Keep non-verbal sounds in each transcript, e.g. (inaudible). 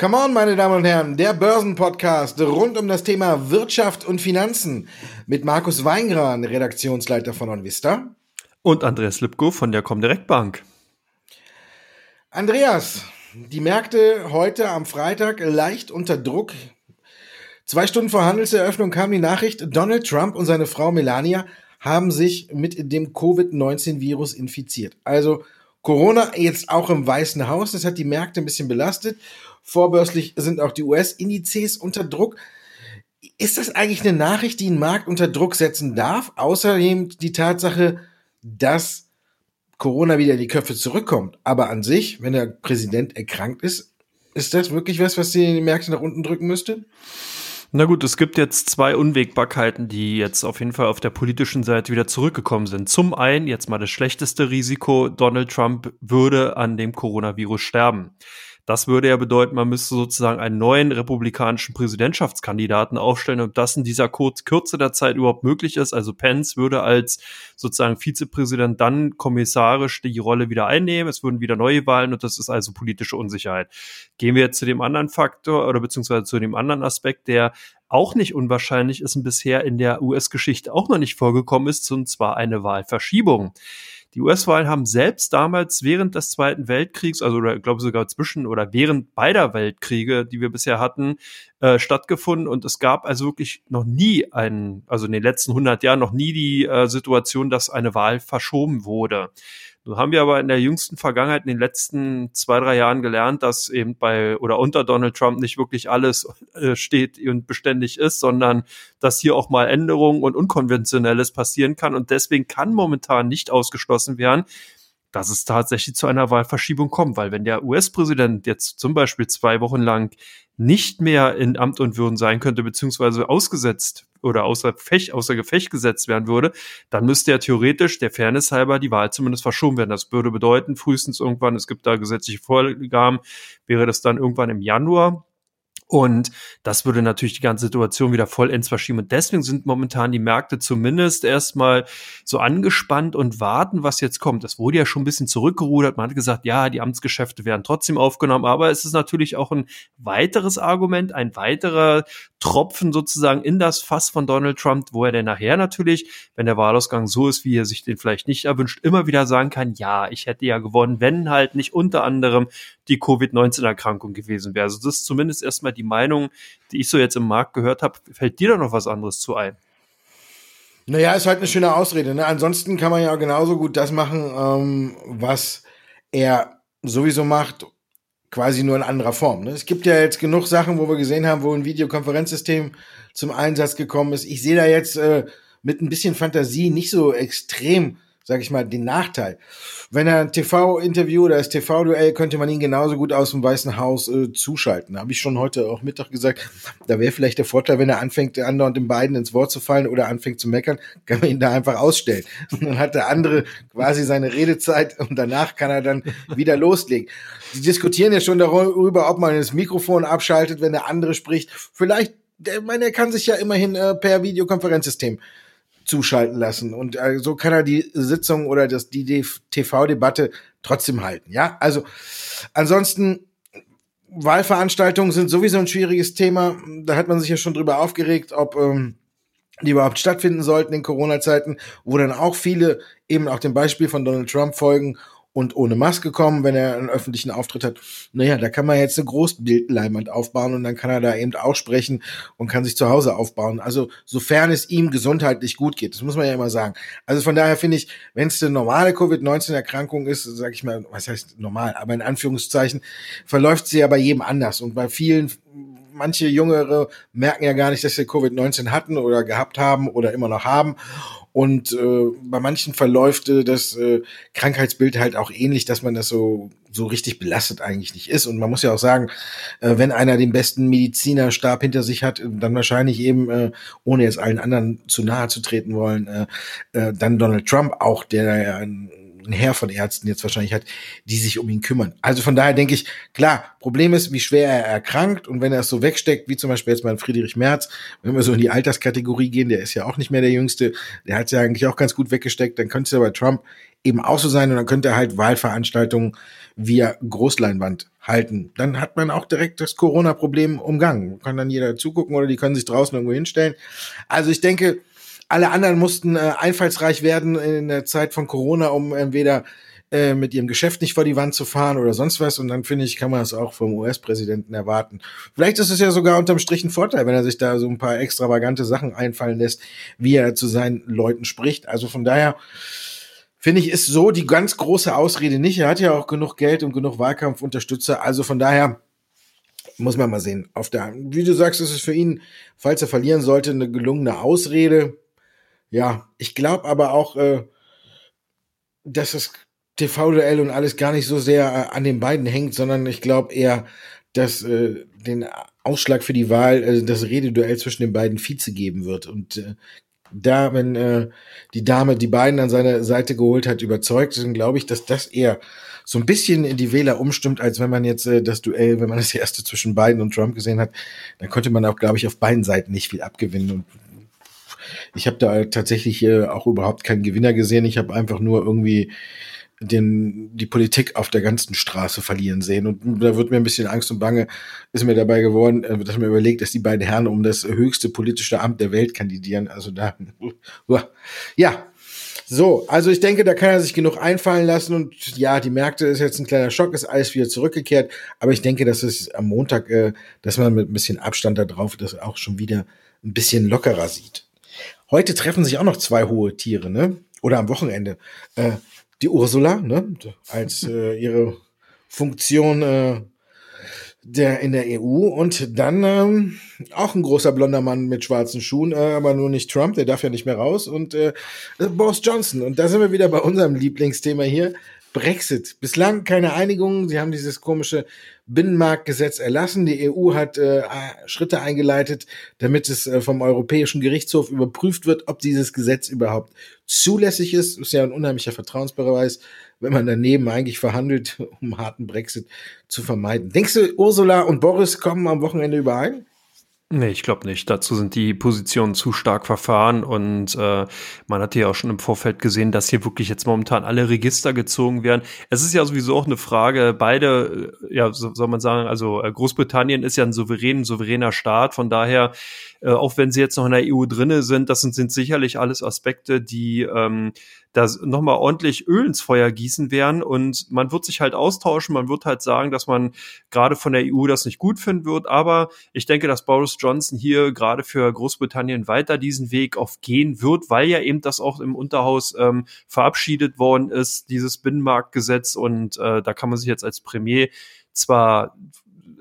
Come on, meine Damen und Herren, der Börsenpodcast rund um das Thema Wirtschaft und Finanzen mit Markus Weingran, Redaktionsleiter von OnVista. Und Andreas Lipko von der Comdirect Bank. Andreas, die Märkte heute am Freitag leicht unter Druck. Zwei Stunden vor Handelseröffnung kam die Nachricht, Donald Trump und seine Frau Melania haben sich mit dem Covid-19-Virus infiziert. Also Corona jetzt auch im Weißen Haus, das hat die Märkte ein bisschen belastet. Vorbörslich sind auch die US-Indizes unter Druck. Ist das eigentlich eine Nachricht, die einen Markt unter Druck setzen darf? Außerdem die Tatsache, dass Corona wieder in die Köpfe zurückkommt. Aber an sich, wenn der Präsident erkrankt ist, ist das wirklich was, was die Märkte nach unten drücken müsste? Na gut, es gibt jetzt zwei Unwägbarkeiten, die jetzt auf jeden Fall auf der politischen Seite wieder zurückgekommen sind. Zum einen jetzt mal das schlechteste Risiko, Donald Trump würde an dem Coronavirus sterben. Das würde ja bedeuten, man müsste sozusagen einen neuen republikanischen Präsidentschaftskandidaten aufstellen, ob das in dieser Kürze der Zeit überhaupt möglich ist. Also Pence würde als sozusagen Vizepräsident dann kommissarisch die Rolle wieder einnehmen. Es würden wieder neue Wahlen und das ist also politische Unsicherheit. Gehen wir jetzt zu dem anderen Faktor oder beziehungsweise zu dem anderen Aspekt, der auch nicht unwahrscheinlich ist und bisher in der US-Geschichte auch noch nicht vorgekommen ist, und zwar eine Wahlverschiebung. Die US-Wahlen haben selbst damals während des Zweiten Weltkriegs, also oder ich glaube sogar zwischen oder während beider Weltkriege, die wir bisher hatten, äh, stattgefunden. Und es gab also wirklich noch nie einen, also in den letzten 100 Jahren noch nie die äh, Situation, dass eine Wahl verschoben wurde. Nun haben wir aber in der jüngsten Vergangenheit, in den letzten zwei, drei Jahren gelernt, dass eben bei oder unter Donald Trump nicht wirklich alles äh, steht und beständig ist, sondern dass hier auch mal Änderungen und Unkonventionelles passieren kann. Und deswegen kann momentan nicht ausgeschlossen werden, dass es tatsächlich zu einer Wahlverschiebung kommt, weil wenn der US-Präsident jetzt zum Beispiel zwei Wochen lang nicht mehr in Amt und Würden sein könnte, beziehungsweise ausgesetzt oder außer, Fech, außer Gefecht gesetzt werden würde, dann müsste ja theoretisch der Fairness halber die Wahl zumindest verschoben werden. Das würde bedeuten, frühestens irgendwann, es gibt da gesetzliche Vorgaben, wäre das dann irgendwann im Januar und das würde natürlich die ganze Situation wieder vollends verschieben. Und deswegen sind momentan die Märkte zumindest erstmal so angespannt und warten, was jetzt kommt. Das wurde ja schon ein bisschen zurückgerudert. Man hat gesagt, ja, die Amtsgeschäfte werden trotzdem aufgenommen. Aber es ist natürlich auch ein weiteres Argument, ein weiterer Tropfen sozusagen in das Fass von Donald Trump, wo er denn nachher natürlich, wenn der Wahlausgang so ist, wie er sich den vielleicht nicht erwünscht, immer wieder sagen kann, ja, ich hätte ja gewonnen, wenn halt nicht unter anderem die Covid-19-Erkrankung gewesen wäre. Also das ist zumindest erstmal die Meinung, die ich so jetzt im Markt gehört habe. Fällt dir da noch was anderes zu ein? Naja, ist halt eine schöne Ausrede. Ne? Ansonsten kann man ja genauso gut das machen, ähm, was er sowieso macht, quasi nur in anderer Form. Ne? Es gibt ja jetzt genug Sachen, wo wir gesehen haben, wo ein Videokonferenzsystem zum Einsatz gekommen ist. Ich sehe da jetzt äh, mit ein bisschen Fantasie nicht so extrem sag ich mal, den Nachteil. Wenn er ein TV-Interview oder das TV-Duell, könnte man ihn genauso gut aus dem Weißen Haus äh, zuschalten. Habe ich schon heute auch Mittag gesagt, da wäre vielleicht der Vorteil, wenn er anfängt, andauernd den beiden ins Wort zu fallen oder anfängt zu meckern, kann man ihn da einfach ausstellen. (laughs) Und dann hat der andere quasi seine Redezeit und danach kann er dann wieder loslegen. Sie diskutieren ja schon darüber, ob man das Mikrofon abschaltet, wenn der andere spricht. Vielleicht, der, meine, er kann sich ja immerhin äh, per Videokonferenzsystem zuschalten lassen. Und äh, so kann er die Sitzung oder das, die TV-Debatte trotzdem halten. Ja, also ansonsten Wahlveranstaltungen sind sowieso ein schwieriges Thema. Da hat man sich ja schon drüber aufgeregt, ob ähm, die überhaupt stattfinden sollten in Corona-Zeiten, wo dann auch viele eben auch dem Beispiel von Donald Trump folgen und ohne Maske kommen, wenn er einen öffentlichen Auftritt hat. Naja, da kann man jetzt eine Großbildleinwand aufbauen und dann kann er da eben auch sprechen und kann sich zu Hause aufbauen. Also sofern es ihm gesundheitlich gut geht, das muss man ja immer sagen. Also von daher finde ich, wenn es eine normale Covid-19-Erkrankung ist, sage ich mal, was heißt normal, aber in Anführungszeichen, verläuft sie ja bei jedem anders und bei vielen manche Jüngere merken ja gar nicht, dass sie Covid-19 hatten oder gehabt haben oder immer noch haben. Und äh, bei manchen verläuft äh, das äh, Krankheitsbild halt auch ähnlich, dass man das so so richtig belastet eigentlich nicht ist. Und man muss ja auch sagen, äh, wenn einer den besten Medizinerstab hinter sich hat, dann wahrscheinlich eben, äh, ohne jetzt allen anderen zu nahe zu treten wollen, äh, äh, dann Donald Trump auch, der ja ein ein Heer von Ärzten jetzt wahrscheinlich hat, die sich um ihn kümmern. Also von daher denke ich, klar, Problem ist, wie schwer er erkrankt und wenn er es so wegsteckt, wie zum Beispiel jetzt bei Friedrich Merz, wenn wir so in die Alterskategorie gehen, der ist ja auch nicht mehr der Jüngste, der hat es ja eigentlich auch ganz gut weggesteckt, dann könnte es ja bei Trump eben auch so sein und dann könnte er halt Wahlveranstaltungen via Großleinwand halten. Dann hat man auch direkt das Corona-Problem umgangen. Kann dann jeder zugucken oder die können sich draußen irgendwo hinstellen. Also ich denke, alle anderen mussten äh, einfallsreich werden in der Zeit von Corona, um entweder äh, mit ihrem Geschäft nicht vor die Wand zu fahren oder sonst was. Und dann finde ich, kann man das auch vom US-Präsidenten erwarten. Vielleicht ist es ja sogar unterm Strich ein Vorteil, wenn er sich da so ein paar extravagante Sachen einfallen lässt, wie er zu seinen Leuten spricht. Also von daher finde ich, ist so die ganz große Ausrede nicht. Er hat ja auch genug Geld und genug Wahlkampfunterstützer. Also von daher muss man mal sehen. Auf der, wie du sagst, ist es für ihn, falls er verlieren sollte, eine gelungene Ausrede. Ja, ich glaube aber auch, äh, dass das TV-Duell und alles gar nicht so sehr äh, an den beiden hängt, sondern ich glaube eher, dass äh, den Ausschlag für die Wahl, äh, das Rededuell zwischen den beiden Vize geben wird. Und äh, da, wenn äh, die Dame die beiden an seine Seite geholt hat, überzeugt, dann glaube ich, dass das eher so ein bisschen in die Wähler umstimmt, als wenn man jetzt äh, das Duell, wenn man das erste zwischen Biden und Trump gesehen hat, dann konnte man auch, glaube ich, auf beiden Seiten nicht viel abgewinnen. Und ich habe da tatsächlich äh, auch überhaupt keinen Gewinner gesehen. Ich habe einfach nur irgendwie den, die Politik auf der ganzen Straße verlieren sehen. Und da wird mir ein bisschen Angst und Bange, ist mir dabei geworden, äh, dass mir überlegt, dass die beiden Herren um das höchste politische Amt der Welt kandidieren. Also da, (laughs) ja. So, also ich denke, da kann er sich genug einfallen lassen und ja, die Märkte ist jetzt ein kleiner Schock, ist alles wieder zurückgekehrt, aber ich denke, dass es am Montag, äh, dass man mit ein bisschen Abstand da drauf das auch schon wieder ein bisschen lockerer sieht. Heute treffen sich auch noch zwei hohe Tiere, ne? Oder am Wochenende. Äh, die Ursula, ne, als äh, ihre Funktion äh, der in der EU und dann ähm, auch ein großer blonder Mann mit schwarzen Schuhen, äh, aber nur nicht Trump, der darf ja nicht mehr raus. Und äh, Boris Johnson. Und da sind wir wieder bei unserem Lieblingsthema hier, Brexit. Bislang keine Einigung. Sie haben dieses komische Binnenmarktgesetz erlassen. Die EU hat äh, Schritte eingeleitet, damit es äh, vom Europäischen Gerichtshof überprüft wird, ob dieses Gesetz überhaupt zulässig ist. Ist ja ein unheimlicher Vertrauensbeweis, wenn man daneben eigentlich verhandelt, (laughs) um harten Brexit zu vermeiden. Denkst du, Ursula und Boris kommen am Wochenende überein? Nee, ich glaube nicht. Dazu sind die Positionen zu stark verfahren und äh, man hat ja auch schon im Vorfeld gesehen, dass hier wirklich jetzt momentan alle Register gezogen werden. Es ist ja sowieso auch eine Frage, beide, äh, ja, so, soll man sagen, also äh, Großbritannien ist ja ein souverän, souveräner Staat, von daher, äh, auch wenn sie jetzt noch in der EU drinne sind, das sind, sind sicherlich alles Aspekte, die ähm, da nochmal ordentlich Öl ins Feuer gießen werden. Und man wird sich halt austauschen, man wird halt sagen, dass man gerade von der EU das nicht gut finden wird, aber ich denke, dass Boris Johnson hier gerade für Großbritannien weiter diesen Weg auf gehen wird, weil ja eben das auch im Unterhaus ähm, verabschiedet worden ist, dieses Binnenmarktgesetz. Und äh, da kann man sich jetzt als Premier zwar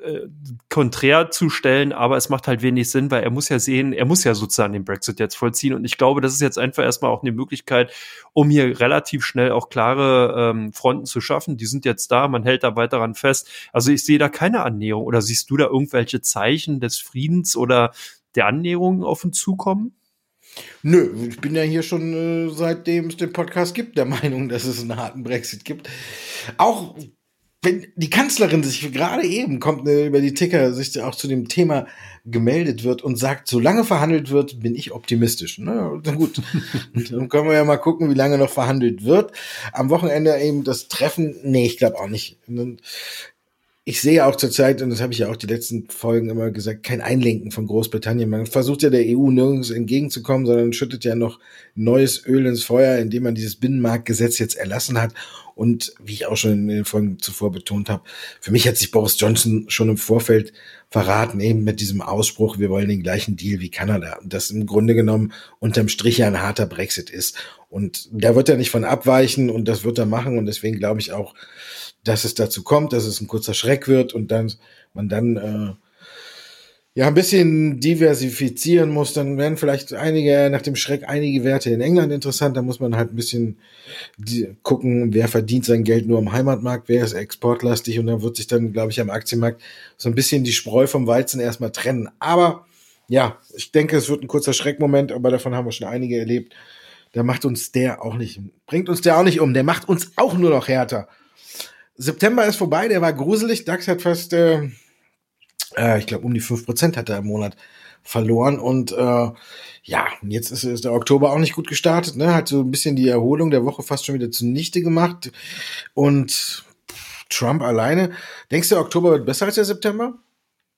äh, konträr zu stellen, aber es macht halt wenig Sinn, weil er muss ja sehen, er muss ja sozusagen den Brexit jetzt vollziehen. Und ich glaube, das ist jetzt einfach erstmal auch eine Möglichkeit, um hier relativ schnell auch klare ähm, Fronten zu schaffen. Die sind jetzt da, man hält da weiter daran fest. Also ich sehe da keine Annäherung. Oder siehst du da irgendwelche Zeichen des Friedens oder der Annäherung auf uns zukommen? Nö, ich bin ja hier schon äh, seitdem es den Podcast gibt der (laughs) Meinung, dass es einen harten Brexit gibt. Auch wenn die Kanzlerin sich gerade eben kommt ne, über die Ticker, sich auch zu dem Thema gemeldet wird und sagt, solange verhandelt wird, bin ich optimistisch. Na ne? gut, (laughs) dann können wir ja mal gucken, wie lange noch verhandelt wird. Am Wochenende eben das Treffen, nee, ich glaube auch nicht ich sehe auch zurzeit, und das habe ich ja auch die letzten Folgen immer gesagt, kein Einlenken von Großbritannien. Man versucht ja der EU nirgends entgegenzukommen, sondern schüttet ja noch neues Öl ins Feuer, indem man dieses Binnenmarktgesetz jetzt erlassen hat. Und wie ich auch schon in den Folgen zuvor betont habe, für mich hat sich Boris Johnson schon im Vorfeld verraten, eben mit diesem Ausspruch, wir wollen den gleichen Deal wie Kanada. Und das im Grunde genommen unterm Strich ja ein harter Brexit ist. Und da wird er nicht von abweichen und das wird er machen. Und deswegen glaube ich auch, dass es dazu kommt, dass es ein kurzer Schreck wird und dann man dann äh, ja ein bisschen diversifizieren muss, dann werden vielleicht einige nach dem Schreck einige Werte in England interessant. Da muss man halt ein bisschen gucken, wer verdient sein Geld nur am Heimatmarkt, wer ist exportlastig und dann wird sich dann, glaube ich, am Aktienmarkt so ein bisschen die Spreu vom Weizen erstmal trennen. Aber ja, ich denke, es wird ein kurzer Schreckmoment, aber davon haben wir schon einige erlebt. Da macht uns der auch nicht, bringt uns der auch nicht um. Der macht uns auch nur noch härter. September ist vorbei, der war gruselig. DAX hat fast, äh, äh, ich glaube, um die fünf Prozent hat er im Monat verloren. Und äh, ja, jetzt ist, ist der Oktober auch nicht gut gestartet. Ne? Hat so ein bisschen die Erholung der Woche fast schon wieder zunichte gemacht. Und Trump alleine. Denkst du, Oktober wird besser als der September?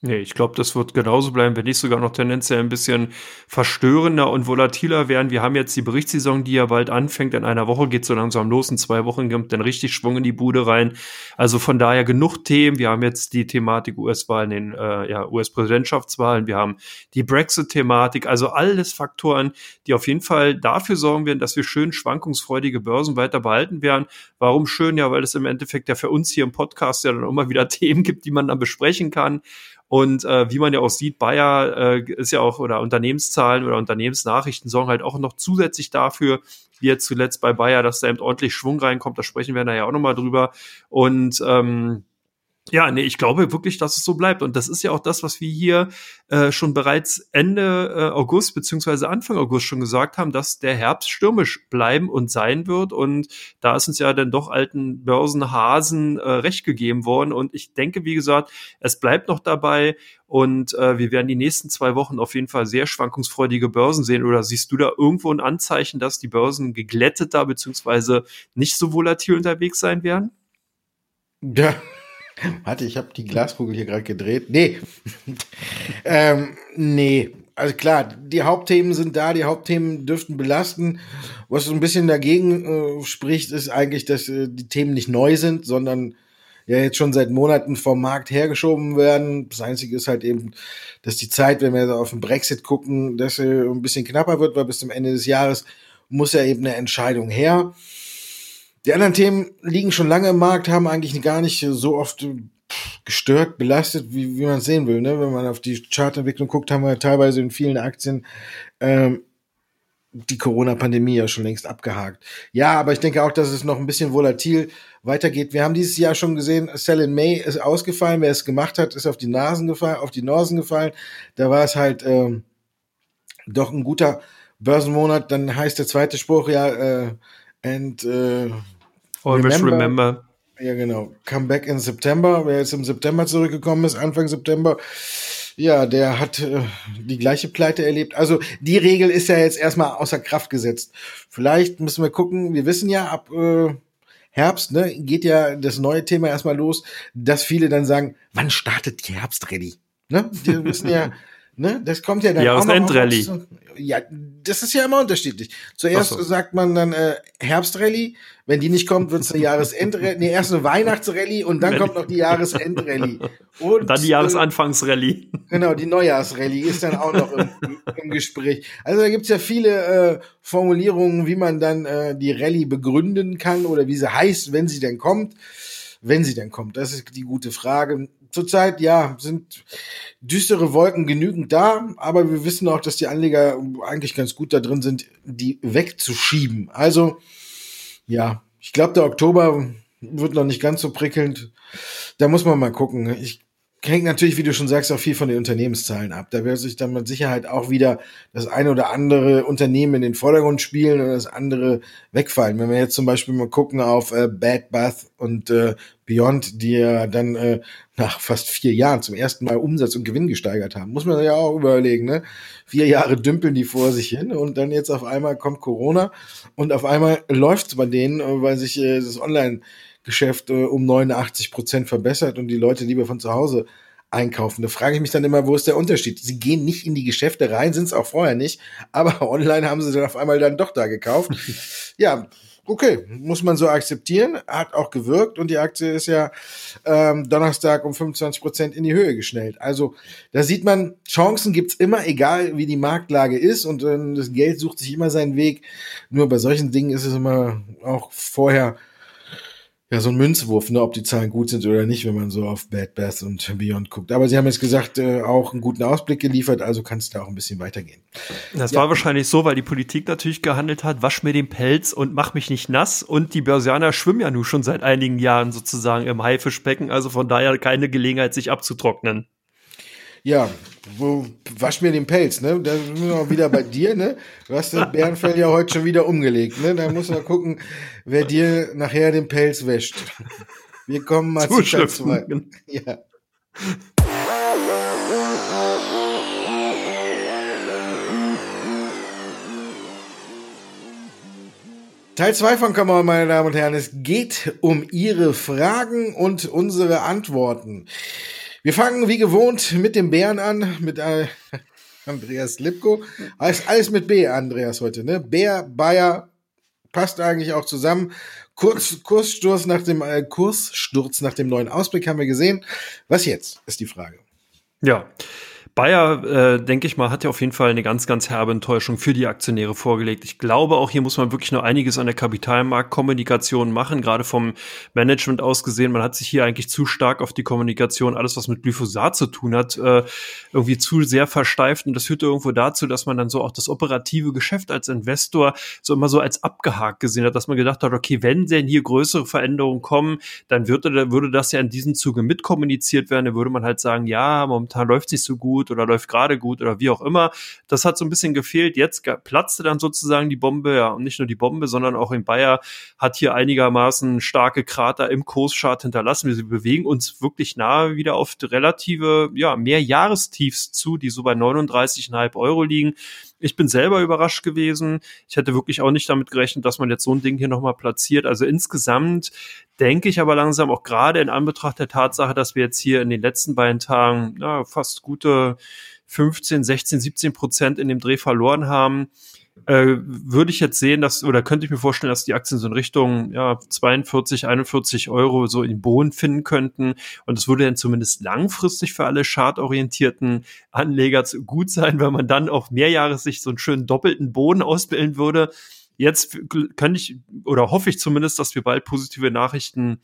Nee, ich glaube, das wird genauso bleiben, wenn nicht sogar noch tendenziell ein bisschen verstörender und volatiler werden. Wir haben jetzt die Berichtssaison, die ja bald anfängt. In einer Woche geht so langsam los. In zwei Wochen kommt dann richtig Schwung in die Bude rein. Also von daher genug Themen. Wir haben jetzt die Thematik US-Wahlen, den äh, ja, US-Präsidentschaftswahlen. Wir haben die Brexit-Thematik. Also alles Faktoren, die auf jeden Fall dafür sorgen werden, dass wir schön schwankungsfreudige Börsen weiter behalten werden. Warum schön? Ja, weil es im Endeffekt ja für uns hier im Podcast ja dann immer wieder (laughs) Themen gibt, die man dann besprechen kann. Und äh, wie man ja auch sieht, Bayer äh, ist ja auch, oder Unternehmenszahlen oder Unternehmensnachrichten sorgen halt auch noch zusätzlich dafür, wie jetzt zuletzt bei Bayer, dass da eben ordentlich Schwung reinkommt. Da sprechen wir nachher auch nochmal drüber. Und ähm, ja, nee, ich glaube wirklich, dass es so bleibt. Und das ist ja auch das, was wir hier äh, schon bereits Ende äh, August beziehungsweise Anfang August schon gesagt haben, dass der Herbst stürmisch bleiben und sein wird. Und da ist uns ja dann doch alten Börsenhasen äh, recht gegeben worden. Und ich denke, wie gesagt, es bleibt noch dabei. Und äh, wir werden die nächsten zwei Wochen auf jeden Fall sehr schwankungsfreudige Börsen sehen. Oder siehst du da irgendwo ein Anzeichen, dass die Börsen geglätteter beziehungsweise nicht so volatil unterwegs sein werden? Ja, (laughs) Warte, ich habe die Glaskugel hier gerade gedreht. Nee. (laughs) ähm, nee. Also klar, die Hauptthemen sind da, die Hauptthemen dürften belasten. Was so ein bisschen dagegen äh, spricht, ist eigentlich, dass äh, die Themen nicht neu sind, sondern ja jetzt schon seit Monaten vom Markt hergeschoben werden. Das Einzige ist halt eben, dass die Zeit, wenn wir auf den Brexit gucken, dass äh, ein bisschen knapper wird, weil bis zum Ende des Jahres muss ja eben eine Entscheidung her. Die anderen Themen liegen schon lange im Markt, haben eigentlich gar nicht so oft gestört, belastet, wie, wie man es sehen will. Ne? Wenn man auf die Chartentwicklung guckt, haben wir teilweise in vielen Aktien ähm, die Corona-Pandemie ja schon längst abgehakt. Ja, aber ich denke auch, dass es noch ein bisschen volatil weitergeht. Wir haben dieses Jahr schon gesehen, Sell in May ist ausgefallen. Wer es gemacht hat, ist auf die Nasen gefallen, auf die Nasen gefallen. Da war es halt ähm, doch ein guter Börsenmonat. Dann heißt der zweite Spruch ja, äh, And uh, always remember, remember. Ja, genau. Come back in September. Wer jetzt im September zurückgekommen ist, Anfang September, ja, der hat äh, die gleiche Pleite erlebt. Also die Regel ist ja jetzt erstmal außer Kraft gesetzt. Vielleicht müssen wir gucken, wir wissen ja, ab äh, Herbst ne, geht ja das neue Thema erstmal los, dass viele dann sagen, wann startet die Herbstrallye? Ne? Die wissen ja, (laughs) Ne? Das kommt ja dann ja, auch noch Endrallye. Auf, ja, das ist ja immer unterschiedlich. Zuerst so. sagt man dann äh, Herbstrallye, wenn die nicht kommt, wird es eine Jahresendrallye, nee, erst eine Weihnachtsrallye und dann kommt noch die Jahresendrallye. Und, und dann die Jahresanfangsrallye. Äh, genau, die Neujahrsrallye ist dann auch noch im, im Gespräch. Also da gibt's ja viele äh, Formulierungen, wie man dann äh, die Rallye begründen kann oder wie sie heißt, wenn sie denn kommt. Wenn sie denn kommt, das ist die gute Frage zurzeit, ja, sind düstere Wolken genügend da, aber wir wissen auch, dass die Anleger eigentlich ganz gut da drin sind, die wegzuschieben. Also, ja, ich glaube, der Oktober wird noch nicht ganz so prickelnd. Da muss man mal gucken. Ich hängt natürlich, wie du schon sagst, auch viel von den Unternehmenszahlen ab. Da wird sich dann mit Sicherheit auch wieder das eine oder andere Unternehmen in den Vordergrund spielen und das andere wegfallen. Wenn wir jetzt zum Beispiel mal gucken auf äh, Bad Bath und äh, Beyond, die ja dann äh, nach fast vier Jahren zum ersten Mal Umsatz und Gewinn gesteigert haben, muss man ja auch überlegen. Ne? Vier Jahre dümpeln die vor sich hin und dann jetzt auf einmal kommt Corona und auf einmal läuft's bei denen, äh, weil sich äh, das Online Geschäft äh, um 89 Prozent verbessert und die Leute lieber von zu Hause einkaufen. Da frage ich mich dann immer, wo ist der Unterschied? Sie gehen nicht in die Geschäfte rein, sind es auch vorher nicht, aber (laughs) online haben sie dann auf einmal dann doch da gekauft. (laughs) ja, okay, muss man so akzeptieren, hat auch gewirkt und die Aktie ist ja ähm, Donnerstag um 25 Prozent in die Höhe geschnellt. Also da sieht man, Chancen gibt's immer, egal wie die Marktlage ist und äh, das Geld sucht sich immer seinen Weg. Nur bei solchen Dingen ist es immer auch vorher ja, so ein Münzwurf, ne, ob die Zahlen gut sind oder nicht, wenn man so auf Bad Bath und Beyond guckt. Aber sie haben jetzt gesagt, äh, auch einen guten Ausblick geliefert, also kann es da auch ein bisschen weitergehen. Das ja. war wahrscheinlich so, weil die Politik natürlich gehandelt hat, wasch mir den Pelz und mach mich nicht nass. Und die Börsianer schwimmen ja nun schon seit einigen Jahren sozusagen im Haifischbecken, also von daher keine Gelegenheit, sich abzutrocknen. Ja, wo, wasch mir den Pelz, ne? Da sind wir auch wieder bei dir, ne? Du hast das Bärenfell ja heute schon wieder umgelegt, ne? Da muss man gucken, wer dir nachher den Pelz wäscht. Wir kommen mal zu Teil 2. Ja. Teil 2 von Kammer, meine Damen und Herren. Es geht um Ihre Fragen und unsere Antworten. Wir fangen wie gewohnt mit dem Bären an, mit äh, (laughs) Andreas Lipko. Alles, alles mit B, Andreas, heute, ne? Bär, Bayer, passt eigentlich auch zusammen. Kurz, Kurssturz nach dem, äh, Kurssturz nach dem neuen Ausblick haben wir gesehen. Was jetzt, ist die Frage. Ja. Bayer, äh, denke ich mal, hat ja auf jeden Fall eine ganz, ganz herbe Enttäuschung für die Aktionäre vorgelegt. Ich glaube, auch hier muss man wirklich noch einiges an der Kapitalmarktkommunikation machen, gerade vom Management aus gesehen. Man hat sich hier eigentlich zu stark auf die Kommunikation, alles was mit Glyphosat zu tun hat, äh, irgendwie zu sehr versteift. Und das führte irgendwo dazu, dass man dann so auch das operative Geschäft als Investor so immer so als abgehakt gesehen hat, dass man gedacht hat, okay, wenn denn hier größere Veränderungen kommen, dann würde, würde das ja in diesem Zuge mitkommuniziert werden. Dann würde man halt sagen, ja, momentan läuft es nicht so gut oder läuft gerade gut oder wie auch immer. Das hat so ein bisschen gefehlt. Jetzt platzte dann sozusagen die Bombe, ja, und nicht nur die Bombe, sondern auch in Bayer hat hier einigermaßen starke Krater im Kurschart hinterlassen. Wir bewegen uns wirklich nahe wieder auf relative, ja, mehr Jahrestiefs zu, die so bei 39,5 Euro liegen. Ich bin selber überrascht gewesen. Ich hätte wirklich auch nicht damit gerechnet, dass man jetzt so ein Ding hier nochmal platziert. Also insgesamt denke ich aber langsam auch gerade in Anbetracht der Tatsache, dass wir jetzt hier in den letzten beiden Tagen ja, fast gute 15, 16, 17 Prozent in dem Dreh verloren haben, äh, würde ich jetzt sehen, dass, oder könnte ich mir vorstellen, dass die Aktien so in Richtung ja, 42, 41 Euro so in Boden finden könnten. Und es würde dann zumindest langfristig für alle chartorientierten Anleger gut sein, wenn man dann auf Mehrjahressicht so einen schönen doppelten Boden ausbilden würde. Jetzt könnte ich oder hoffe ich zumindest, dass wir bald positive Nachrichten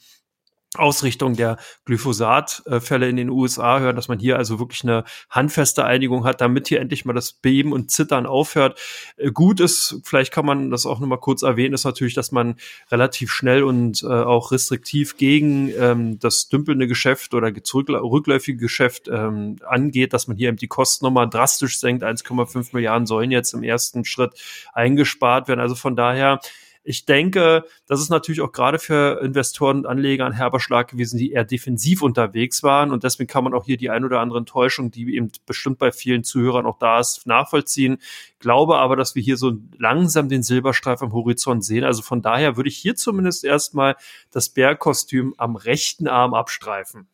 Ausrichtung der Glyphosat-Fälle in den USA hören, dass man hier also wirklich eine handfeste Einigung hat, damit hier endlich mal das Beben und Zittern aufhört. Äh, gut ist, vielleicht kann man das auch nochmal kurz erwähnen, ist natürlich, dass man relativ schnell und äh, auch restriktiv gegen ähm, das dümpelnde Geschäft oder rückläufige Geschäft ähm, angeht, dass man hier eben die Kosten nochmal drastisch senkt. 1,5 Milliarden sollen jetzt im ersten Schritt eingespart werden. Also von daher ich denke, das ist natürlich auch gerade für Investoren und Anleger ein herber Schlag gewesen, die eher defensiv unterwegs waren. Und deswegen kann man auch hier die ein oder andere Enttäuschung, die eben bestimmt bei vielen Zuhörern auch da ist, nachvollziehen. Glaube aber, dass wir hier so langsam den Silberstreif am Horizont sehen. Also von daher würde ich hier zumindest erstmal das Bärkostüm am rechten Arm abstreifen.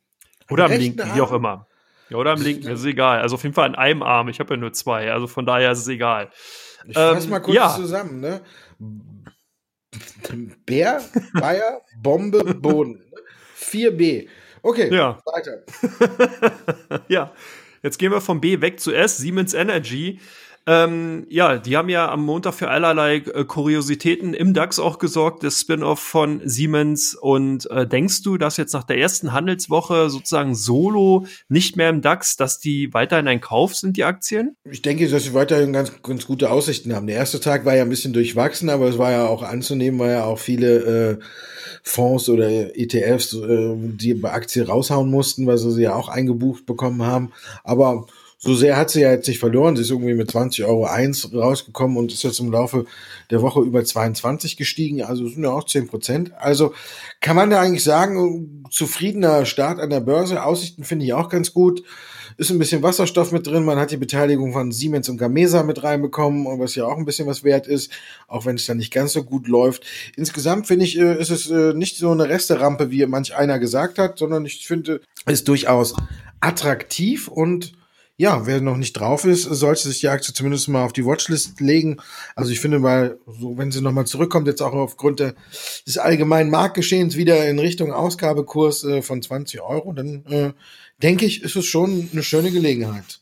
Oder am, am linken, Arm? wie auch immer. Ja, oder am linken, ist egal. Also auf jeden Fall an einem Arm. Ich habe ja nur zwei. Also von daher ist es egal. Ich fasse ähm, mal kurz ja. zusammen. Ne? Bär, Bayer, Bombe, Boden. 4b. Okay, ja. weiter. (laughs) ja, jetzt gehen wir vom B weg zu S, Siemens Energy. Ähm, ja, die haben ja am Montag für allerlei äh, Kuriositäten im DAX auch gesorgt, das Spin-off von Siemens. Und äh, denkst du, dass jetzt nach der ersten Handelswoche sozusagen solo nicht mehr im DAX, dass die weiterhin ein Kauf sind, die Aktien? Ich denke, dass sie weiterhin ganz, ganz gute Aussichten haben. Der erste Tag war ja ein bisschen durchwachsen, aber es war ja auch anzunehmen, weil ja auch viele äh, Fonds oder ETFs äh, die Aktien raushauen mussten, weil sie sie ja auch eingebucht bekommen haben. Aber so sehr hat sie ja jetzt nicht verloren. Sie ist irgendwie mit 20 Euro eins rausgekommen und ist jetzt im Laufe der Woche über 22 gestiegen. Also sind ja auch 10 Prozent. Also kann man da eigentlich sagen, zufriedener Start an der Börse. Aussichten finde ich auch ganz gut. Ist ein bisschen Wasserstoff mit drin. Man hat die Beteiligung von Siemens und Gamesa mit reinbekommen, was ja auch ein bisschen was wert ist, auch wenn es dann nicht ganz so gut läuft. Insgesamt finde ich, äh, ist es äh, nicht so eine Resterampe, wie manch einer gesagt hat, sondern ich finde, es durchaus attraktiv und ja, wer noch nicht drauf ist, sollte sich die Aktie zumindest mal auf die Watchlist legen. Also ich finde mal, so wenn sie nochmal zurückkommt, jetzt auch aufgrund der, des allgemeinen Marktgeschehens wieder in Richtung Ausgabekurs äh, von 20 Euro, dann äh, denke ich, ist es schon eine schöne Gelegenheit.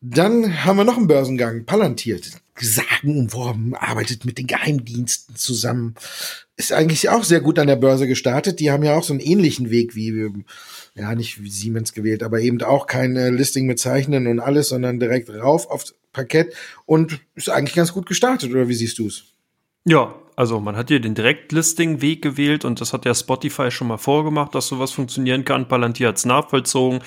Dann haben wir noch einen Börsengang, Palantir, sagenumworben, arbeitet mit den Geheimdiensten zusammen. Ist eigentlich auch sehr gut an der Börse gestartet. Die haben ja auch so einen ähnlichen Weg wie ja, nicht Siemens gewählt, aber eben auch kein äh, Listing mit Zeichnen und alles, sondern direkt rauf aufs Parkett und ist eigentlich ganz gut gestartet, oder wie siehst du es? Ja, also man hat hier den Direktlisting-Weg gewählt und das hat ja Spotify schon mal vorgemacht, dass sowas funktionieren kann. Palantir hat es nachvollzogen.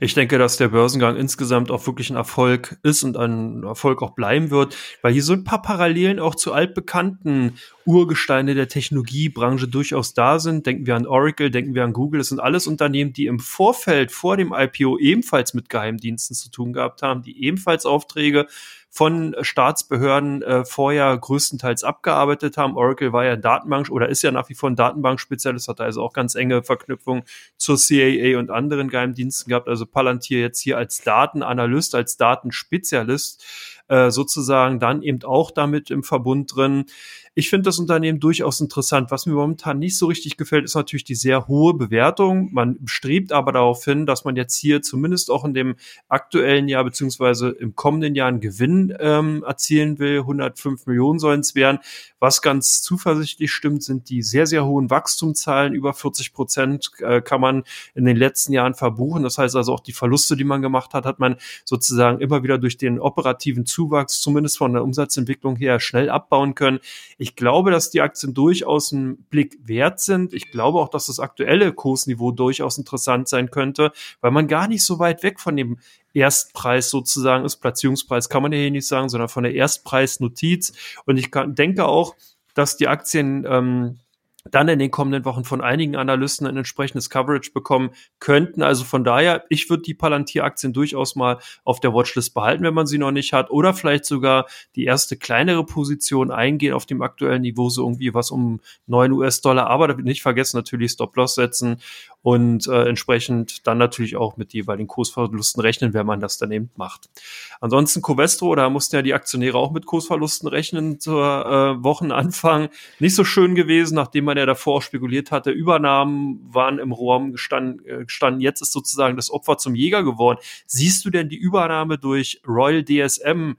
Ich denke, dass der Börsengang insgesamt auch wirklich ein Erfolg ist und ein Erfolg auch bleiben wird, weil hier so ein paar Parallelen auch zu altbekannten Urgesteine der Technologiebranche durchaus da sind. Denken wir an Oracle, denken wir an Google. Das sind alles Unternehmen, die im Vorfeld vor dem IPO ebenfalls mit Geheimdiensten zu tun gehabt haben, die ebenfalls Aufträge von Staatsbehörden äh, vorher größtenteils abgearbeitet haben. Oracle war ja Datenbank oder ist ja nach wie vor ein Datenbankspezialist, hat also auch ganz enge Verknüpfung zur CAA und anderen Geheimdiensten gehabt. Also Palantir jetzt hier als Datenanalyst, als Datenspezialist äh, sozusagen dann eben auch damit im Verbund drin. Ich finde das Unternehmen durchaus interessant. Was mir momentan nicht so richtig gefällt, ist natürlich die sehr hohe Bewertung. Man strebt aber darauf hin, dass man jetzt hier zumindest auch in dem aktuellen Jahr beziehungsweise im kommenden Jahr einen Gewinn ähm, erzielen will. 105 Millionen sollen es werden. Was ganz zuversichtlich stimmt, sind die sehr, sehr hohen Wachstumszahlen. Über 40 Prozent äh, kann man in den letzten Jahren verbuchen. Das heißt also auch die Verluste, die man gemacht hat, hat man sozusagen immer wieder durch den operativen Zuwachs, zumindest von der Umsatzentwicklung her, schnell abbauen können. Ich glaube, dass die Aktien durchaus einen Blick wert sind. Ich glaube auch, dass das aktuelle Kursniveau durchaus interessant sein könnte, weil man gar nicht so weit weg von dem Erstpreis sozusagen ist. Platzierungspreis kann man ja hier nicht sagen, sondern von der Erstpreisnotiz. Und ich kann, denke auch, dass die Aktien ähm, dann in den kommenden Wochen von einigen Analysten ein entsprechendes Coverage bekommen könnten. Also von daher, ich würde die Palantir-Aktien durchaus mal auf der Watchlist behalten, wenn man sie noch nicht hat, oder vielleicht sogar die erste kleinere Position eingehen auf dem aktuellen Niveau, so irgendwie was um neun US-Dollar, aber nicht vergessen natürlich Stop-Loss setzen und äh, entsprechend dann natürlich auch mit jeweiligen Kursverlusten rechnen, wenn man das dann eben macht. Ansonsten Covestro, da mussten ja die Aktionäre auch mit Kursverlusten rechnen zur äh, Wochenanfang. Nicht so schön gewesen, nachdem man ja davor spekuliert hatte, Übernahmen waren im Raum gestanden, äh, gestanden. Jetzt ist sozusagen das Opfer zum Jäger geworden. Siehst du denn die Übernahme durch Royal DSM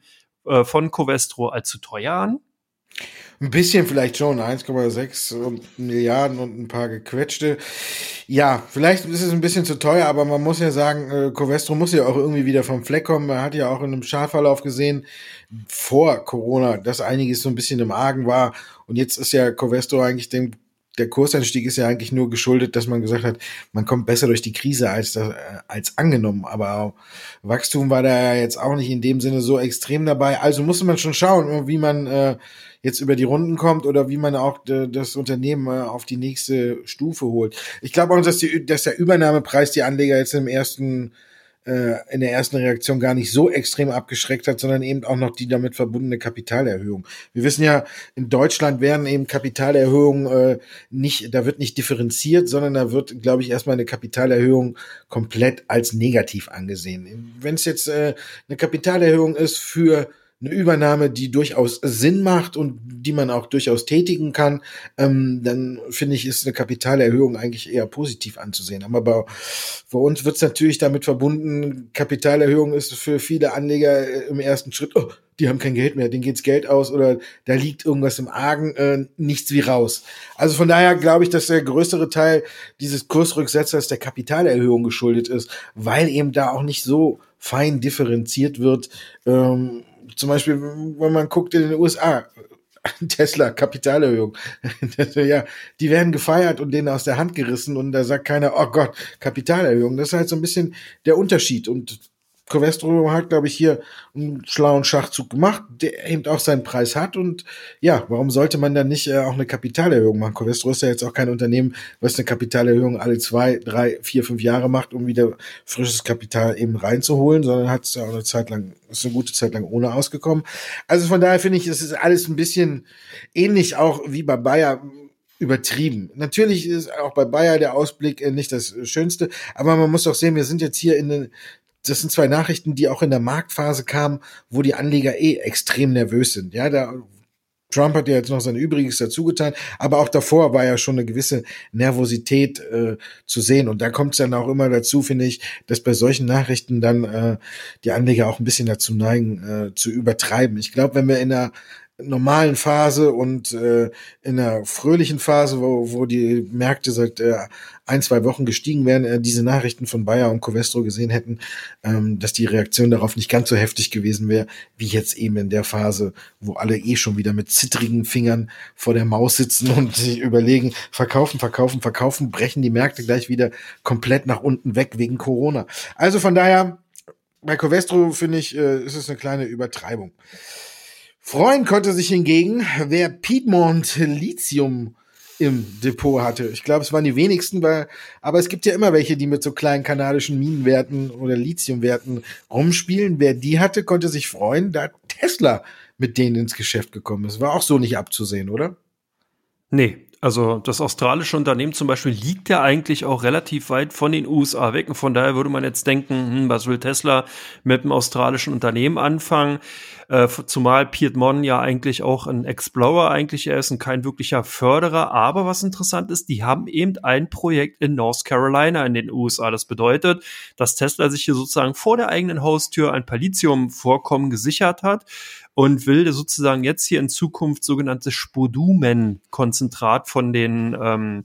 äh, von Covestro als zu teuer an? Ein bisschen vielleicht schon, 1,6 Milliarden und ein paar gequetschte. Ja, vielleicht ist es ein bisschen zu teuer, aber man muss ja sagen, äh, Covestro muss ja auch irgendwie wieder vom Fleck kommen. Man hat ja auch in einem Chartverlauf gesehen, vor Corona, dass einiges so ein bisschen im Argen war. Und jetzt ist ja Covestro eigentlich dem der Kursanstieg ist ja eigentlich nur geschuldet, dass man gesagt hat, man kommt besser durch die Krise als, das, als angenommen. Aber Wachstum war da ja jetzt auch nicht in dem Sinne so extrem dabei. Also musste man schon schauen, wie man äh, jetzt über die Runden kommt oder wie man auch das Unternehmen auf die nächste Stufe holt. Ich glaube auch, dass, die, dass der Übernahmepreis die Anleger jetzt im ersten äh, in der ersten Reaktion gar nicht so extrem abgeschreckt hat, sondern eben auch noch die damit verbundene Kapitalerhöhung. Wir wissen ja, in Deutschland werden eben Kapitalerhöhungen äh, nicht, da wird nicht differenziert, sondern da wird, glaube ich, erstmal eine Kapitalerhöhung komplett als negativ angesehen. Wenn es jetzt äh, eine Kapitalerhöhung ist für eine Übernahme, die durchaus Sinn macht und die man auch durchaus tätigen kann, ähm, dann finde ich, ist eine Kapitalerhöhung eigentlich eher positiv anzusehen. Aber bei, bei uns wird es natürlich damit verbunden, Kapitalerhöhung ist für viele Anleger äh, im ersten Schritt, oh, die haben kein Geld mehr, denen geht's Geld aus oder da liegt irgendwas im Argen, äh, nichts wie raus. Also von daher glaube ich, dass der größere Teil dieses Kursrücksetzers der Kapitalerhöhung geschuldet ist, weil eben da auch nicht so fein differenziert wird, ähm, zum Beispiel, wenn man guckt in den USA, (laughs) Tesla, Kapitalerhöhung. (laughs) ja, die werden gefeiert und denen aus der Hand gerissen und da sagt keiner, oh Gott, Kapitalerhöhung. Das ist halt so ein bisschen der Unterschied und Covestro hat, glaube ich, hier einen schlauen Schachzug gemacht, der eben auch seinen Preis hat. Und ja, warum sollte man dann nicht äh, auch eine Kapitalerhöhung machen? Covestro ist ja jetzt auch kein Unternehmen, was eine Kapitalerhöhung alle zwei, drei, vier, fünf Jahre macht, um wieder frisches Kapital eben reinzuholen, sondern hat es ja auch eine Zeit lang, ist eine gute Zeit lang ohne ausgekommen. Also von daher finde ich, es ist alles ein bisschen ähnlich auch wie bei Bayer übertrieben. Natürlich ist auch bei Bayer der Ausblick äh, nicht das Schönste, aber man muss doch sehen, wir sind jetzt hier in, den, das sind zwei Nachrichten, die auch in der Marktphase kamen, wo die Anleger eh extrem nervös sind. Ja, da Trump hat ja jetzt noch sein Übriges dazugetan, aber auch davor war ja schon eine gewisse Nervosität äh, zu sehen. Und da kommt es dann auch immer dazu, finde ich, dass bei solchen Nachrichten dann äh, die Anleger auch ein bisschen dazu neigen, äh, zu übertreiben. Ich glaube, wenn wir in einer normalen Phase und äh, in einer fröhlichen Phase, wo, wo die Märkte seit äh, ein, zwei Wochen gestiegen wären, äh, diese Nachrichten von Bayer und Covestro gesehen hätten, ähm, dass die Reaktion darauf nicht ganz so heftig gewesen wäre, wie jetzt eben in der Phase, wo alle eh schon wieder mit zittrigen Fingern vor der Maus sitzen und sich überlegen, verkaufen, verkaufen, verkaufen, brechen die Märkte gleich wieder komplett nach unten weg wegen Corona. Also von daher, bei Covestro finde ich, äh, ist es eine kleine Übertreibung. Freuen konnte sich hingegen, wer Piedmont Lithium im Depot hatte. Ich glaube, es waren die wenigsten, weil, aber es gibt ja immer welche, die mit so kleinen kanadischen Minenwerten oder Lithiumwerten rumspielen. Wer die hatte, konnte sich freuen. Da Tesla mit denen ins Geschäft gekommen ist. War auch so nicht abzusehen, oder? Nee, also das australische Unternehmen zum Beispiel liegt ja eigentlich auch relativ weit von den USA weg. Und von daher würde man jetzt denken, hm, was will Tesla mit dem australischen Unternehmen anfangen? Äh, zumal Piedmont ja eigentlich auch ein Explorer eigentlich ist und kein wirklicher Förderer. Aber was interessant ist, die haben eben ein Projekt in North Carolina in den USA. Das bedeutet, dass Tesla sich hier sozusagen vor der eigenen Haustür ein Palladium-Vorkommen gesichert hat und will sozusagen jetzt hier in Zukunft sogenanntes Spodumen-Konzentrat von den ähm,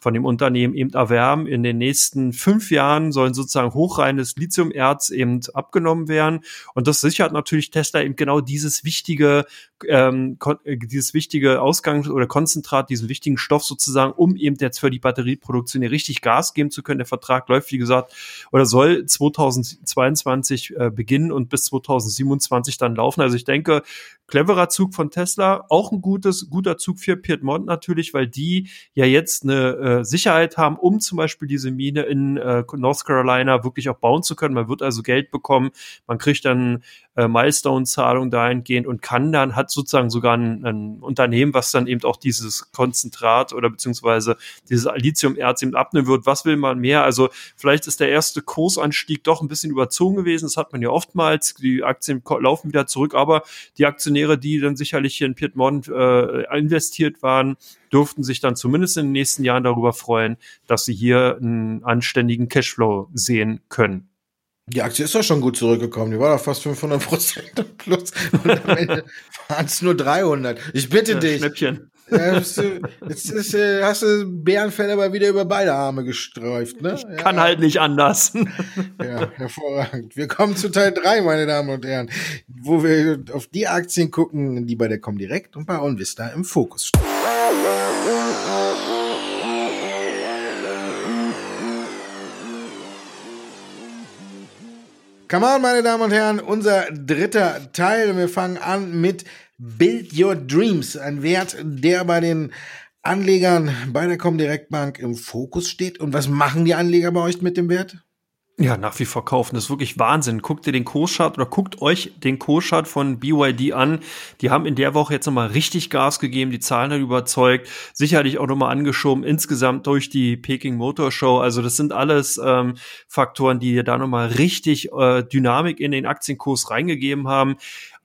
von dem Unternehmen eben erwärmen. In den nächsten fünf Jahren sollen sozusagen hochreines Lithiumerz eben abgenommen werden. Und das sichert natürlich Tesla eben genau dieses wichtige, ähm, äh, dieses wichtige Ausgangs- oder Konzentrat, diesen wichtigen Stoff sozusagen, um eben jetzt für die Batterieproduktion hier richtig Gas geben zu können. Der Vertrag läuft, wie gesagt, oder soll 2022 äh, beginnen und bis 2027 dann laufen. Also ich denke, cleverer Zug von Tesla, auch ein gutes, guter Zug für Piedmont natürlich, weil die ja jetzt eine äh, Sicherheit haben, um zum Beispiel diese Mine in äh, North Carolina wirklich auch bauen zu können. Man wird also Geld bekommen, man kriegt dann äh, Milestone-Zahlung dahingehend und kann dann, hat sozusagen sogar ein, ein, Unternehmen, was dann eben auch dieses Konzentrat oder beziehungsweise dieses Lithium-Erz eben abnehmen wird. Was will man mehr? Also vielleicht ist der erste Kursanstieg doch ein bisschen überzogen gewesen. Das hat man ja oftmals. Die Aktien laufen wieder zurück, aber die Aktionäre, die dann sicherlich hier in Piedmont äh, investiert waren, dürften sich dann zumindest in den nächsten Jahren darüber freuen, dass sie hier einen anständigen Cashflow sehen können. Die Aktie ist doch schon gut zurückgekommen. Die war doch fast 500 Prozent plus. Und am Ende waren es nur 300. Ich bitte ja, dich. Schnäppchen. Jetzt, ist, äh, hast du Bärenfell aber wieder über beide Arme gestreift, ne? Ich kann halt nicht anders. (laughs) Ja, hervorragend. Wir kommen zu Teil 3, meine Damen und Herren, wo wir auf die Aktien gucken, die bei der Comdirect und bei OnVista im Fokus stehen. Come on, meine Damen und Herren, unser dritter Teil. Wir fangen an mit Build Your Dreams, ein Wert, der bei den Anlegern bei der Comdirect Bank im Fokus steht. Und was machen die Anleger bei euch mit dem Wert? Ja, nach wie vor kaufen. Das ist wirklich Wahnsinn. Guckt ihr den Kurschart oder guckt euch den Kurschart von BYD an. Die haben in der Woche jetzt nochmal richtig Gas gegeben, die Zahlen haben überzeugt, sicherlich auch nochmal angeschoben, insgesamt durch die Peking Motor Show. Also das sind alles ähm, Faktoren, die da nochmal richtig äh, Dynamik in den Aktienkurs reingegeben haben.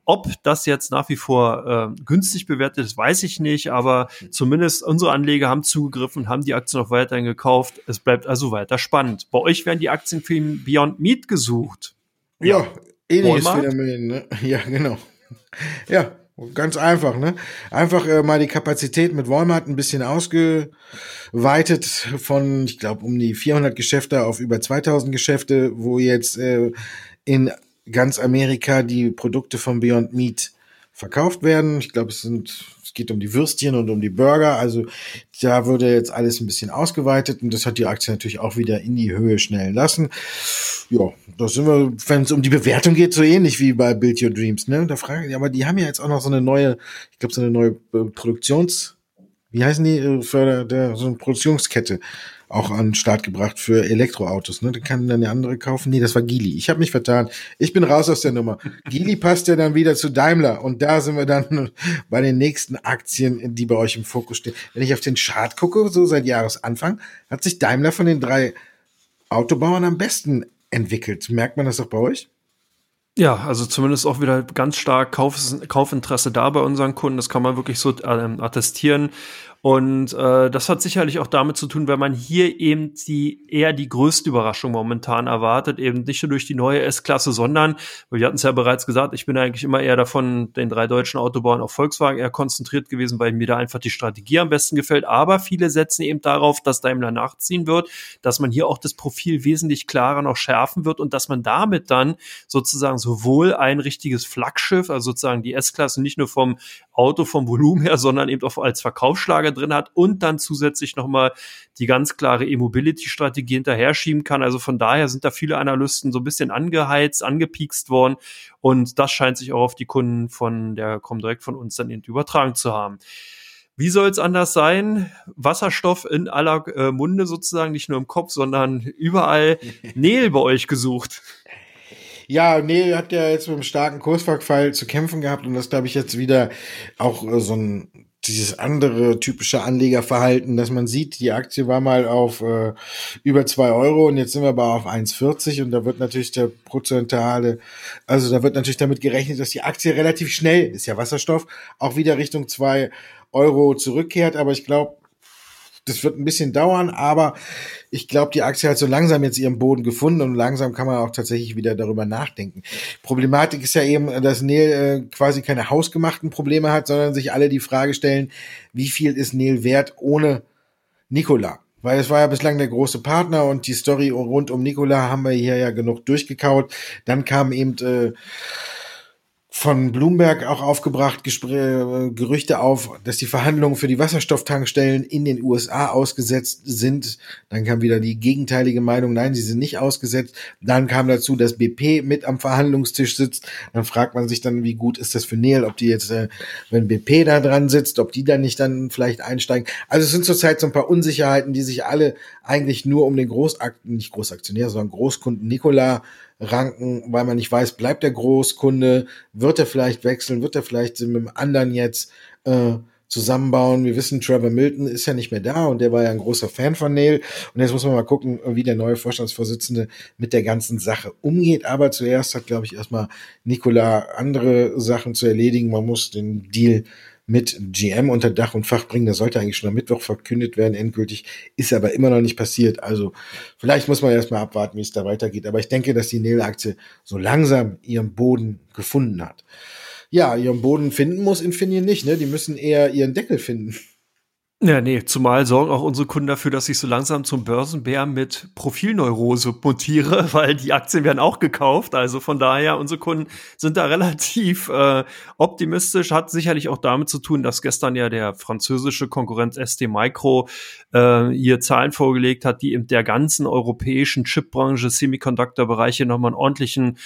Ob das jetzt nach wie vor äh, günstig bewertet ist, weiß ich nicht, aber zumindest unsere Anleger haben zugegriffen, haben die Aktien noch weiterhin gekauft. Es bleibt also weiter spannend. Bei euch werden die Aktien für Beyond Meat gesucht. Ja, ja ähnliches Phänomen, ne? (laughs) Ja, genau. Ja, Ganz einfach, ne? Einfach äh, mal die Kapazität mit Walmart ein bisschen ausgeweitet von, ich glaube, um die 400 Geschäfte auf über 2000 Geschäfte, wo jetzt äh, in ganz Amerika die Produkte von Beyond Meat verkauft werden. Ich glaube, es sind, es geht um die Würstchen und um die Burger. Also da wurde jetzt alles ein bisschen ausgeweitet und das hat die Aktie natürlich auch wieder in die Höhe schnellen lassen. Ja, da sind wir, wenn es um die Bewertung geht, so ähnlich wie bei Build Your Dreams, ne? Da frage ich, aber die haben ja jetzt auch noch so eine neue, ich glaube, so eine neue äh, Produktions, wie heißen die, äh, für der, so eine Produktionskette auch an den Start gebracht für Elektroautos. Ne? Da kann dann der andere kaufen. Nee, das war Gili. Ich habe mich vertan. Ich bin raus aus der Nummer. (laughs) Gili passt ja dann wieder zu Daimler. Und da sind wir dann (laughs) bei den nächsten Aktien, die bei euch im Fokus stehen. Wenn ich auf den Chart gucke, so seit Jahresanfang, hat sich Daimler von den drei Autobauern am besten entwickelt. Merkt man das auch bei euch? Ja, also zumindest auch wieder ganz stark Kauf, Kaufinteresse da bei unseren Kunden. Das kann man wirklich so ähm, attestieren. Und äh, das hat sicherlich auch damit zu tun, wenn man hier eben die eher die größte Überraschung momentan erwartet, eben nicht nur durch die neue S-Klasse, sondern, wir hatten es ja bereits gesagt, ich bin eigentlich immer eher davon, den drei deutschen Autobauern auf Volkswagen eher konzentriert gewesen, weil mir da einfach die Strategie am besten gefällt. Aber viele setzen eben darauf, dass Daimler nachziehen wird, dass man hier auch das Profil wesentlich klarer noch schärfen wird und dass man damit dann sozusagen sowohl ein richtiges Flaggschiff, also sozusagen die S-Klasse nicht nur vom Auto vom Volumen her, sondern eben auch als Verkaufsschlager drin hat und dann zusätzlich nochmal die ganz klare E-Mobility-Strategie hinterher schieben kann. Also von daher sind da viele Analysten so ein bisschen angeheizt, angepiekst worden und das scheint sich auch auf die Kunden von der Comdirect von uns dann eben übertragen zu haben. Wie soll es anders sein? Wasserstoff in aller äh, Munde sozusagen, nicht nur im Kopf, sondern überall (laughs) Nähl bei euch gesucht. Ja, nee, hat ja jetzt mit einem starken Kursverfall zu kämpfen gehabt und das glaube ich jetzt wieder auch äh, so ein dieses andere typische Anlegerverhalten, dass man sieht, die Aktie war mal auf äh, über zwei Euro und jetzt sind wir aber auf 1,40 und da wird natürlich der prozentuale, also da wird natürlich damit gerechnet, dass die Aktie relativ schnell, ist ja Wasserstoff, auch wieder Richtung zwei Euro zurückkehrt, aber ich glaube, das wird ein bisschen dauern, aber ich glaube, die Aktie hat so langsam jetzt ihren Boden gefunden und langsam kann man auch tatsächlich wieder darüber nachdenken. Problematik ist ja eben, dass Neil äh, quasi keine hausgemachten Probleme hat, sondern sich alle die Frage stellen, wie viel ist Neil wert ohne Nikola? Weil es war ja bislang der große Partner und die Story rund um Nikola haben wir hier ja genug durchgekaut. Dann kam eben äh, von Bloomberg auch aufgebracht, Gespr äh, Gerüchte auf, dass die Verhandlungen für die Wasserstofftankstellen in den USA ausgesetzt sind. Dann kam wieder die gegenteilige Meinung, nein, sie sind nicht ausgesetzt. Dann kam dazu, dass BP mit am Verhandlungstisch sitzt. Dann fragt man sich dann, wie gut ist das für Neil, ob die jetzt, äh, wenn BP da dran sitzt, ob die dann nicht dann vielleicht einsteigen. Also es sind zurzeit so ein paar Unsicherheiten, die sich alle eigentlich nur um den Großakten, nicht Großaktionär, sondern Großkunden Nikola ranken, weil man nicht weiß, bleibt der Großkunde, wird er vielleicht wechseln, wird er vielleicht mit dem anderen jetzt äh, zusammenbauen. Wir wissen, Trevor Milton ist ja nicht mehr da und der war ja ein großer Fan von Neil. Und jetzt muss man mal gucken, wie der neue Vorstandsvorsitzende mit der ganzen Sache umgeht. Aber zuerst hat, glaube ich, erstmal Nicola andere Sachen zu erledigen. Man muss den Deal mit GM unter Dach und Fach bringen. Das sollte eigentlich schon am Mittwoch verkündet werden, endgültig. Ist aber immer noch nicht passiert. Also vielleicht muss man erstmal abwarten, wie es da weitergeht. Aber ich denke, dass die Nel-Aktie so langsam ihren Boden gefunden hat. Ja, ihren Boden finden muss Infineon nicht, ne? Die müssen eher ihren Deckel finden. Ja, nee, zumal sorgen auch unsere Kunden dafür, dass ich so langsam zum Börsenbär mit Profilneurose montiere, (laughs) weil die Aktien werden auch gekauft. Also von daher, unsere Kunden sind da relativ äh, optimistisch. Hat sicherlich auch damit zu tun, dass gestern ja der französische Konkurrent ST Micro äh, hier Zahlen vorgelegt hat, die in der ganzen europäischen Chipbranche, Semiconductor-Bereiche nochmal einen ordentlichen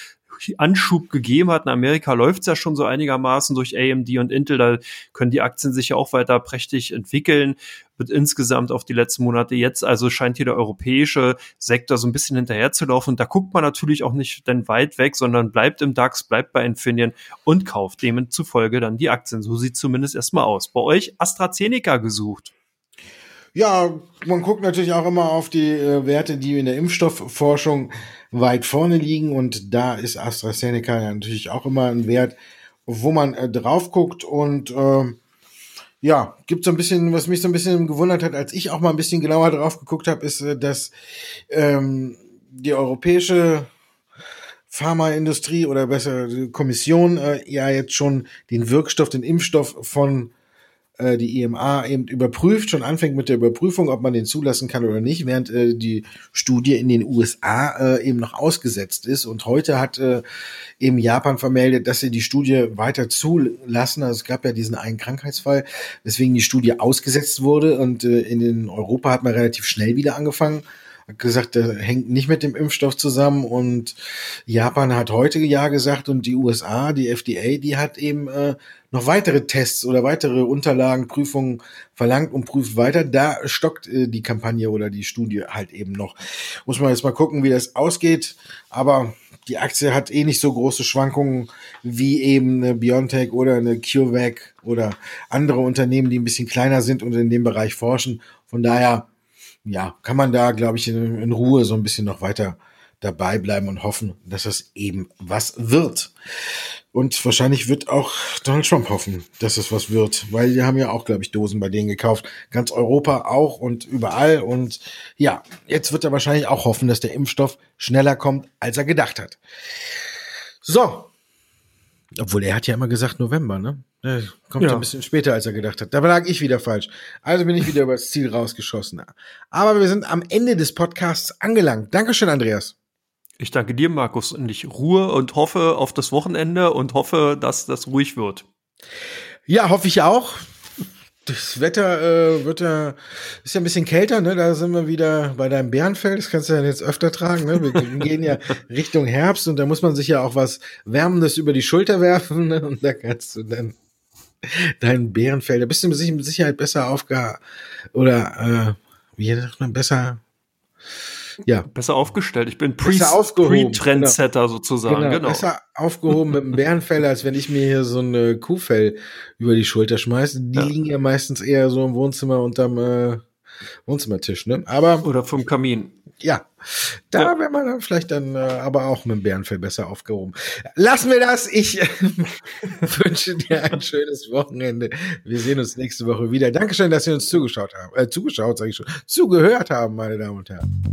Anschub gegeben hat. In Amerika läuft es ja schon so einigermaßen durch AMD und Intel. Da können die Aktien sich ja auch weiter prächtig entwickeln. Wird insgesamt auf die letzten Monate jetzt, also scheint hier der europäische Sektor so ein bisschen hinterherzulaufen. Und da guckt man natürlich auch nicht dann weit weg, sondern bleibt im DAX, bleibt bei Infineon und kauft demzufolge dann die Aktien. So sieht zumindest erstmal aus. Bei euch AstraZeneca gesucht. Ja, man guckt natürlich auch immer auf die äh, Werte, die in der Impfstoffforschung weit vorne liegen. Und da ist AstraZeneca ja natürlich auch immer ein Wert, wo man äh, drauf guckt. Und äh, ja, gibt so ein bisschen, was mich so ein bisschen gewundert hat, als ich auch mal ein bisschen genauer drauf geguckt habe, ist, äh, dass ähm, die europäische Pharmaindustrie oder besser Kommission äh, ja jetzt schon den Wirkstoff, den Impfstoff von äh, die IMA eben überprüft, schon anfängt mit der Überprüfung, ob man den zulassen kann oder nicht, während äh, die Studie in den USA äh, eben noch ausgesetzt ist. Und heute hat äh, eben Japan vermeldet, dass sie die Studie weiter zulassen. Also es gab ja diesen einen Krankheitsfall, weswegen die Studie ausgesetzt wurde. Und äh, in Europa hat man relativ schnell wieder angefangen gesagt, der hängt nicht mit dem Impfstoff zusammen und Japan hat heute ja gesagt und die USA, die FDA, die hat eben äh, noch weitere Tests oder weitere Unterlagen, Prüfungen verlangt und prüft weiter. Da stockt äh, die Kampagne oder die Studie halt eben noch. Muss man jetzt mal gucken, wie das ausgeht. Aber die Aktie hat eh nicht so große Schwankungen wie eben eine Biontech oder eine CureVac oder andere Unternehmen, die ein bisschen kleiner sind und in dem Bereich forschen. Von daher, ja, kann man da, glaube ich, in, in Ruhe so ein bisschen noch weiter dabei bleiben und hoffen, dass es eben was wird. Und wahrscheinlich wird auch Donald Trump hoffen, dass es was wird, weil die haben ja auch, glaube ich, Dosen bei denen gekauft. Ganz Europa auch und überall. Und ja, jetzt wird er wahrscheinlich auch hoffen, dass der Impfstoff schneller kommt, als er gedacht hat. So. Obwohl er hat ja immer gesagt November, ne? Kommt ja. ein bisschen später, als er gedacht hat. Da lag ich wieder falsch. Also bin ich wieder über das Ziel rausgeschossen. Aber wir sind am Ende des Podcasts angelangt. Dankeschön, Andreas. Ich danke dir, Markus, und ich ruhe und hoffe auf das Wochenende und hoffe, dass das ruhig wird. Ja, hoffe ich auch. Das Wetter äh, wird ja, ist ja ein bisschen kälter, ne? Da sind wir wieder bei deinem Bärenfell. Das kannst du ja jetzt öfter tragen, ne? Wir (laughs) gehen ja Richtung Herbst und da muss man sich ja auch was Wärmendes über die Schulter werfen, ne? Und da kannst du dann dein Bärenfell, da bist du mit Sicherheit besser aufge oder äh, wie sagt man besser ja. besser aufgestellt. Ich bin Pre-Trendsetter Pre sozusagen. Genau, genau. Besser aufgehoben mit einem Bärenfell, als wenn ich mir hier so eine Kuhfell über die Schulter schmeiße. Die ja. liegen ja meistens eher so im Wohnzimmer unterm äh, Wohnzimmertisch, ne? Aber oder vom Kamin. Ja, da ja. wäre man dann vielleicht dann äh, aber auch mit dem Bärenfell besser aufgehoben. Lassen wir das. Ich (laughs) wünsche dir ein schönes Wochenende. Wir sehen uns nächste Woche wieder. Dankeschön, dass Sie uns zugeschaut haben. Äh, zugeschaut, sage ich schon. Zugehört haben, meine Damen und Herren.